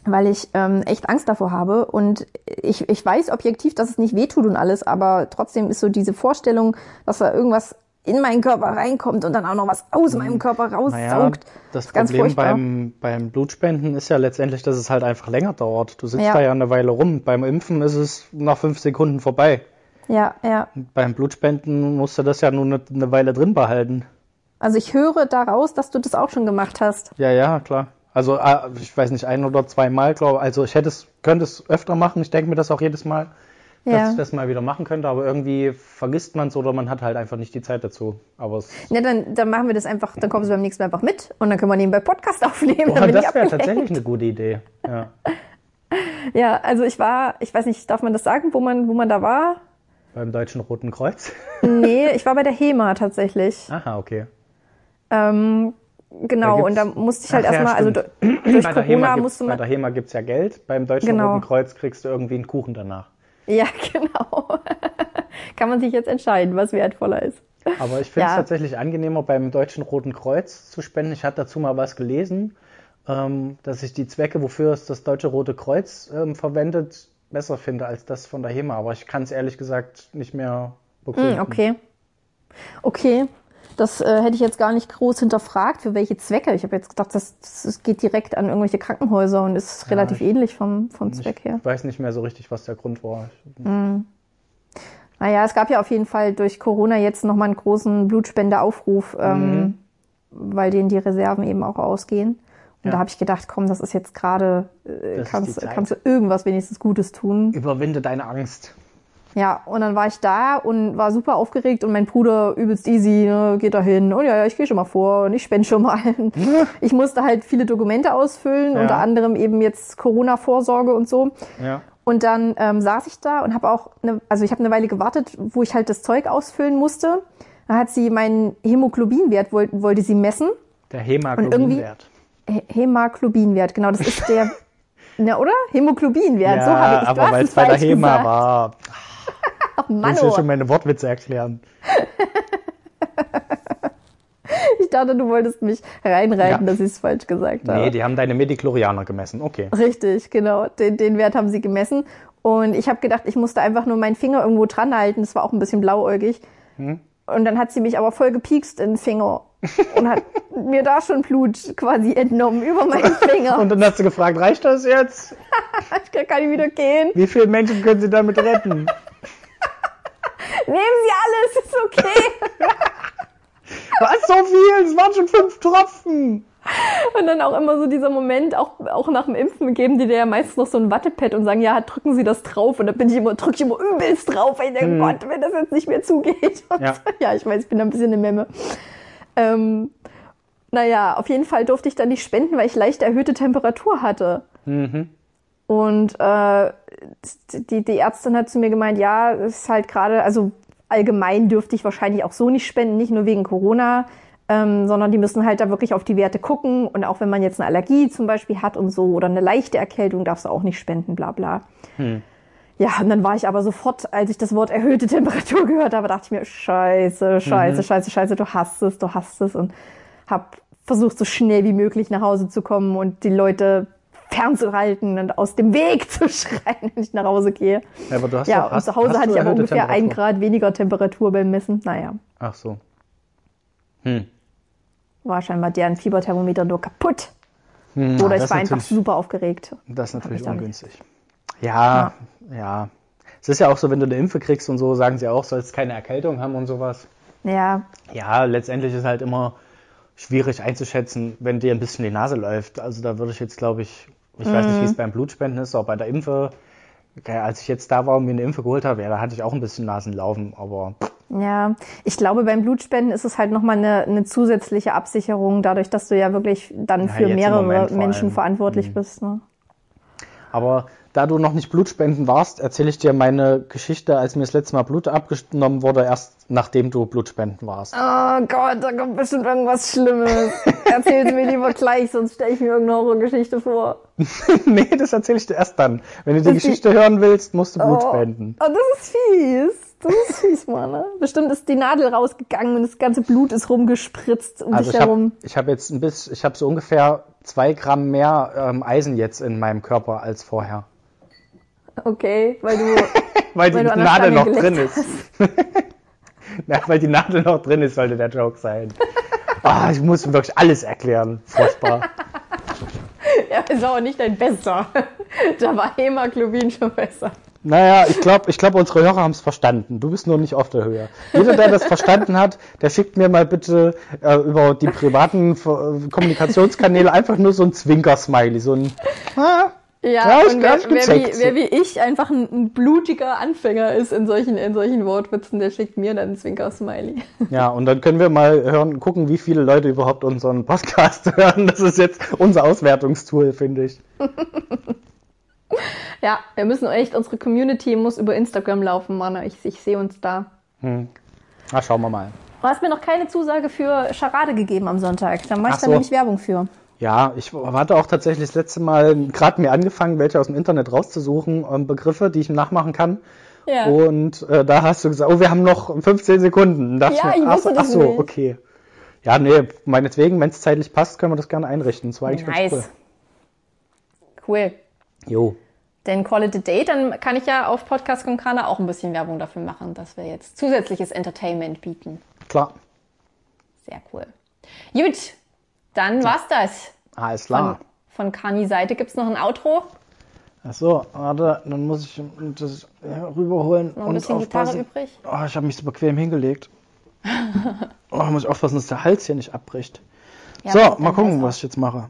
Weil ich ähm, echt Angst davor habe und ich, ich weiß objektiv, dass es nicht wehtut und alles, aber trotzdem ist so diese Vorstellung, dass da irgendwas in meinen Körper reinkommt und dann auch noch was aus meinem Körper Naja, raussaugt. das ist ganz Problem furchtbar. beim, beim Blutspenden ist ja letztendlich, dass es halt einfach länger dauert. Du sitzt Ja. da ja eine Weile rum. Beim Impfen ist es nach fünf Sekunden vorbei. Ja, ja. Beim Blutspenden musst du das ja nur eine, eine Weile drin behalten. Also ich höre daraus, dass du das auch schon gemacht hast. Ja, ja, klar. Also äh, ich weiß nicht, ein oder zweimal, glaube Also ich hätte es, könnte es öfter machen. Ich denke mir das auch jedes Mal, dass Ja. ich das mal wieder machen könnte, aber irgendwie vergisst man es oder man hat halt einfach nicht die Zeit dazu. Aber es, Ja, dann, dann machen wir das einfach, dann kommen sie beim nächsten Mal einfach mit und dann können wir nebenbei Podcast aufnehmen. ich das wäre tatsächlich eine gute Idee. Ja. Ja, also ich war, ich weiß nicht, darf man das sagen, wo man, wo man da war? Beim Deutschen Roten Kreuz. Nee, ich war bei der HEMA tatsächlich. Aha, okay. Ähm, genau, Da und da musste ich halt ja, erstmal, also durch bei der HEMA Corona musste bei man. der HEMA gibt es ja Geld. Beim Deutschen Genau. Roten Kreuz kriegst du irgendwie einen Kuchen danach. Ja, genau. Kann man sich jetzt entscheiden, was wertvoller ist. Aber ich finde es Ja. tatsächlich angenehmer, beim Deutschen Roten Kreuz zu spenden. Ich hatte dazu mal was gelesen, ähm, dass ich die Zwecke, wofür es das Deutsche Rote Kreuz ähm, verwendet, besser finde als das von der HEMA. Aber ich kann es ehrlich gesagt nicht mehr begründen. Hm, okay. Okay. Das äh, hätte ich jetzt gar nicht groß hinterfragt, für welche Zwecke. Ich habe jetzt gedacht, das, das geht direkt an irgendwelche Krankenhäuser und ist relativ ich- ähnlich vom, vom Zweck her. Ich weiß nicht mehr so richtig, was der Grund war. Naja, es gab ja auf jeden Fall durch Corona jetzt nochmal einen großen Blutspendeaufruf, ähm, weil denen die Reserven eben auch ausgehen. Und Ja. da habe ich gedacht, komm, das ist jetzt gerade, äh, kannst, kannst du irgendwas wenigstens Gutes tun. Überwinde deine Angst. Ja, und dann war ich da und war super aufgeregt und mein Bruder übelst easy, ne, geht da hin und ja, ja, ich gehe schon mal vor und ich spende schon mal. Ich musste halt viele Dokumente ausfüllen, Ja. unter anderem eben jetzt Corona-Vorsorge und so. Ja. Und dann ähm, saß ich da und habe auch, eine, also ich habe eine Weile gewartet, wo ich halt das Zeug ausfüllen musste. Da hat sie meinen Hämoglobinwert, woll, wollte sie messen. Der Hämoglobinwert. Hämoglobinwert, genau, das ist der, ne, oder? Hämoglobinwert, so habe ich aber weil es bei der HEMA gesagt. war. Ach, Ich Mann, will oh. schon meine Wortwitze erklären. ich dachte, du wolltest mich reinreiten, Ja. dass ich es falsch gesagt habe. Nee, die haben deine Mediklorianer gemessen. Okay. Richtig, genau. Den, den Wert haben sie gemessen. Und ich habe gedacht, ich musste einfach nur meinen Finger irgendwo dran halten. Das war auch ein bisschen blauäugig. Hm? Und dann hat sie mich aber voll gepiekst in den Finger und hat mir da schon Blut quasi entnommen über meinen Finger. Und dann hast du gefragt, reicht das jetzt? ich kann nicht wieder gehen. Wie viele Menschen können Sie damit retten? Nehmen Sie alles, ist okay. Was, so viel? Es waren schon fünf Tropfen. Und dann auch immer so dieser Moment, auch, auch nach dem Impfen geben die dir ja meistens noch so ein Wattepad und sagen, ja, drücken Sie das drauf. Und dann bin ich immer, drücke ich immer übelst drauf, weil ich denke, Gott, wenn das jetzt nicht mehr zugeht. Und Ja. ja, ich weiß, ich bin da ein bisschen eine Memme. Ähm, naja, auf jeden Fall durfte ich dann nicht spenden, weil ich leicht erhöhte Temperatur hatte. Und äh, die, die Ärztin hat zu mir gemeint, ja, es ist halt gerade, also allgemein dürfte ich wahrscheinlich auch so nicht spenden, nicht nur wegen Corona, ähm, sondern die müssen halt da wirklich auf die Werte gucken. Und auch wenn man jetzt eine Allergie zum Beispiel hat und so oder eine leichte Erkältung, darfst du auch nicht spenden, bla bla. Ja, und dann war ich aber sofort, als ich das Wort erhöhte Temperatur gehört habe, dachte ich mir, scheiße, scheiße, scheiße, scheiße, du hast es, du hast es. Und habe versucht, so schnell wie möglich nach Hause zu kommen und die Leute fernzuhalten und aus dem Weg zu schreien, wenn ich nach Hause gehe. Ja, aber du hast Ja, doch, und hast, zu Hause hatte ich aber ungefähr ein? Grad weniger Temperatur beim Messen. Naja, Ach so. war scheinbar deren Fieberthermometer nur kaputt. Hm, Oder ich war einfach super aufgeregt. Das ist natürlich ungünstig. Ja, ja, Es ist ja auch so, wenn du eine Impfe kriegst und so, sagen sie auch, sollst keine Erkältung haben und sowas. Ja, Ja, letztendlich ist halt immer schwierig einzuschätzen, wenn dir ein bisschen die Nase läuft. Also da würde ich jetzt, glaube ich, ich weiß nicht, wie es Mhm. beim Blutspenden ist, aber bei der Impfe, als ich jetzt da war und mir eine Impfe geholt habe, ja, da hatte ich auch ein bisschen Nasenlaufen, aber Ja, ich glaube, beim Blutspenden ist es halt nochmal eine, eine zusätzliche Absicherung, dadurch, dass du ja wirklich dann Ja, für mehrere Moment vor Menschen allem. Mhm. verantwortlich bist. Ne? Aber da du noch nicht Blutspenden warst, erzähle ich dir meine Geschichte, als mir das letzte Mal Blut abgenommen wurde, erst nachdem du Blutspenden warst. Oh Gott, da kommt bestimmt irgendwas Schlimmes. Erzähl mir lieber gleich, sonst stelle ich mir irgendeine Horrorgeschichte vor. nee, das erzähle ich dir erst dann. Wenn du die Geschichte hören willst, musst du Blut oh. spenden. Oh, das ist fies. Das ist fies, Mann. Ne? Bestimmt ist die Nadel rausgegangen und das ganze Blut ist rumgespritzt um Also dich ich habe herum. ich hab jetzt ein bisschen, ich habe so ungefähr zwei Gramm mehr ähm, Eisen jetzt in meinem Körper als vorher. Okay, weil du. Weil die Weil du an der Nadel noch drin ist. ja, weil die Nadel noch drin ist, sollte der Joke sein. Ah, ich muss wirklich alles erklären. Furchtbar. ja, ist auch nicht dein Bester. Da war Hämoglobin schon besser. Naja, ich glaube, ich glaub, unsere Hörer haben es verstanden. Du bist nur nicht auf der Höhe. Jeder, der das verstanden hat, der schickt mir mal bitte äh, über die privaten äh, Kommunikationskanäle einfach nur so ein Zwinker-Smiley, so ein ah, Ja, Ja, ich und wer, wer, wie, wer wie ich einfach ein, ein blutiger Anfänger ist in solchen, in solchen Wortwitzen, der schickt mir dann ein Zwinker-Smiley. Ja, und dann können wir mal hören, gucken, wie viele Leute überhaupt unseren Podcast hören. Das ist jetzt unser Auswertungstool, finde ich. Ja, wir müssen echt, unsere Community muss über Instagram laufen, Mann. Ich, ich sehe uns da. Na, schauen wir mal. Du hast mir noch keine Zusage für Charade gegeben am Sonntag. Da mache ich Ach da so. nämlich Werbung für. Ja, ich hatte auch tatsächlich das letzte Mal gerade mir angefangen, welche aus dem Internet rauszusuchen, ähm, Begriffe, die ich nachmachen kann. Ja. Und äh, da hast du gesagt, oh, wir haben noch 15 Sekunden. Ja, mir, ich ach, wusste so, das ach so, nicht. okay. Ja, nee, meinetwegen, wenn es zeitlich passt, können wir das gerne einrichten. Das war eigentlich Nice. ganz Cool. cool. Jo. Denn Call it a Day, dann kann ich ja auf Podcast Konkana auch ein bisschen Werbung dafür machen, dass wir jetzt zusätzliches Entertainment bieten. Klar. Sehr cool. Gut, dann war's das. Alles Von, klar. von Kani Seite gibt's noch ein Outro. Ach so, warte, dann muss ich das rüberholen. Noch ein und bisschen Gitarre aufpassen. übrig. Oh, ich habe mich so bequem hingelegt. Oh, muss ich aufpassen, dass der Hals hier nicht abbricht. Ja, so, mal gucken, was ich jetzt mache.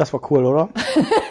Das war cool, oder?